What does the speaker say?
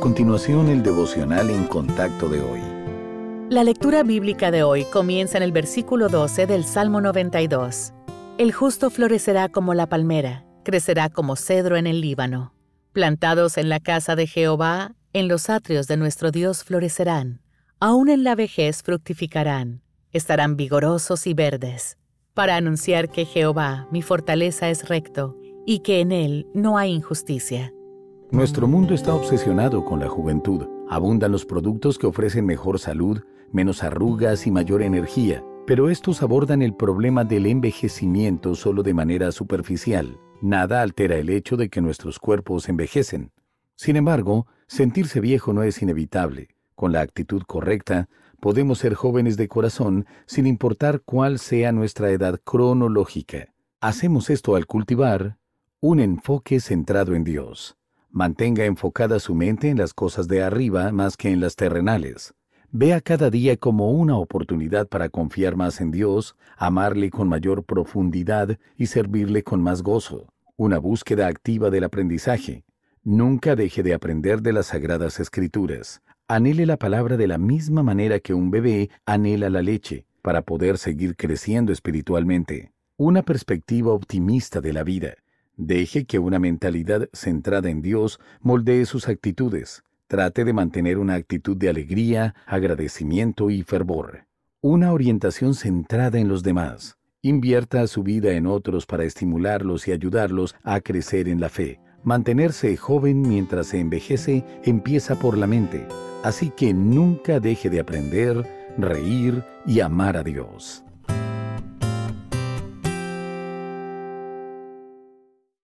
Continuación, el devocional en contacto de hoy. La lectura bíblica de hoy comienza en el versículo 12 del Salmo 92. El justo florecerá como la palmera, crecerá como cedro en el Líbano. Plantados en la casa de Jehová, en los atrios de nuestro Dios florecerán. Aún en la vejez fructificarán. Estarán vigorosos y verdes, para anunciar que Jehová, mi fortaleza, es recto, y que en él no hay injusticia. Nuestro mundo está obsesionado con la juventud. Abundan los productos que ofrecen mejor salud, menos arrugas y mayor energía, pero estos abordan el problema del envejecimiento solo de manera superficial. Nada altera el hecho de que nuestros cuerpos envejecen. Sin embargo, sentirse viejo no es inevitable. Con la actitud correcta, podemos ser jóvenes de corazón sin importar cuál sea nuestra edad cronológica. Hacemos esto al cultivar un enfoque centrado en Dios. Mantenga enfocada su mente en las cosas de arriba más que en las terrenales. Vea cada día como una oportunidad para confiar más en Dios, amarle con mayor profundidad y servirle con más gozo. Una búsqueda activa del aprendizaje. Nunca deje de aprender de las sagradas escrituras. Anhele la palabra de la misma manera que un bebé anhela la leche, para poder seguir creciendo espiritualmente. Una perspectiva optimista de la vida. Deje que una mentalidad centrada en Dios moldee sus actitudes. Trate de mantener una actitud de alegría, agradecimiento y fervor. Una orientación centrada en los demás. Invierta su vida en otros para estimularlos y ayudarlos a crecer en la fe. Mantenerse joven mientras se envejece empieza por la mente, así que nunca deje de aprender, reír y amar a Dios.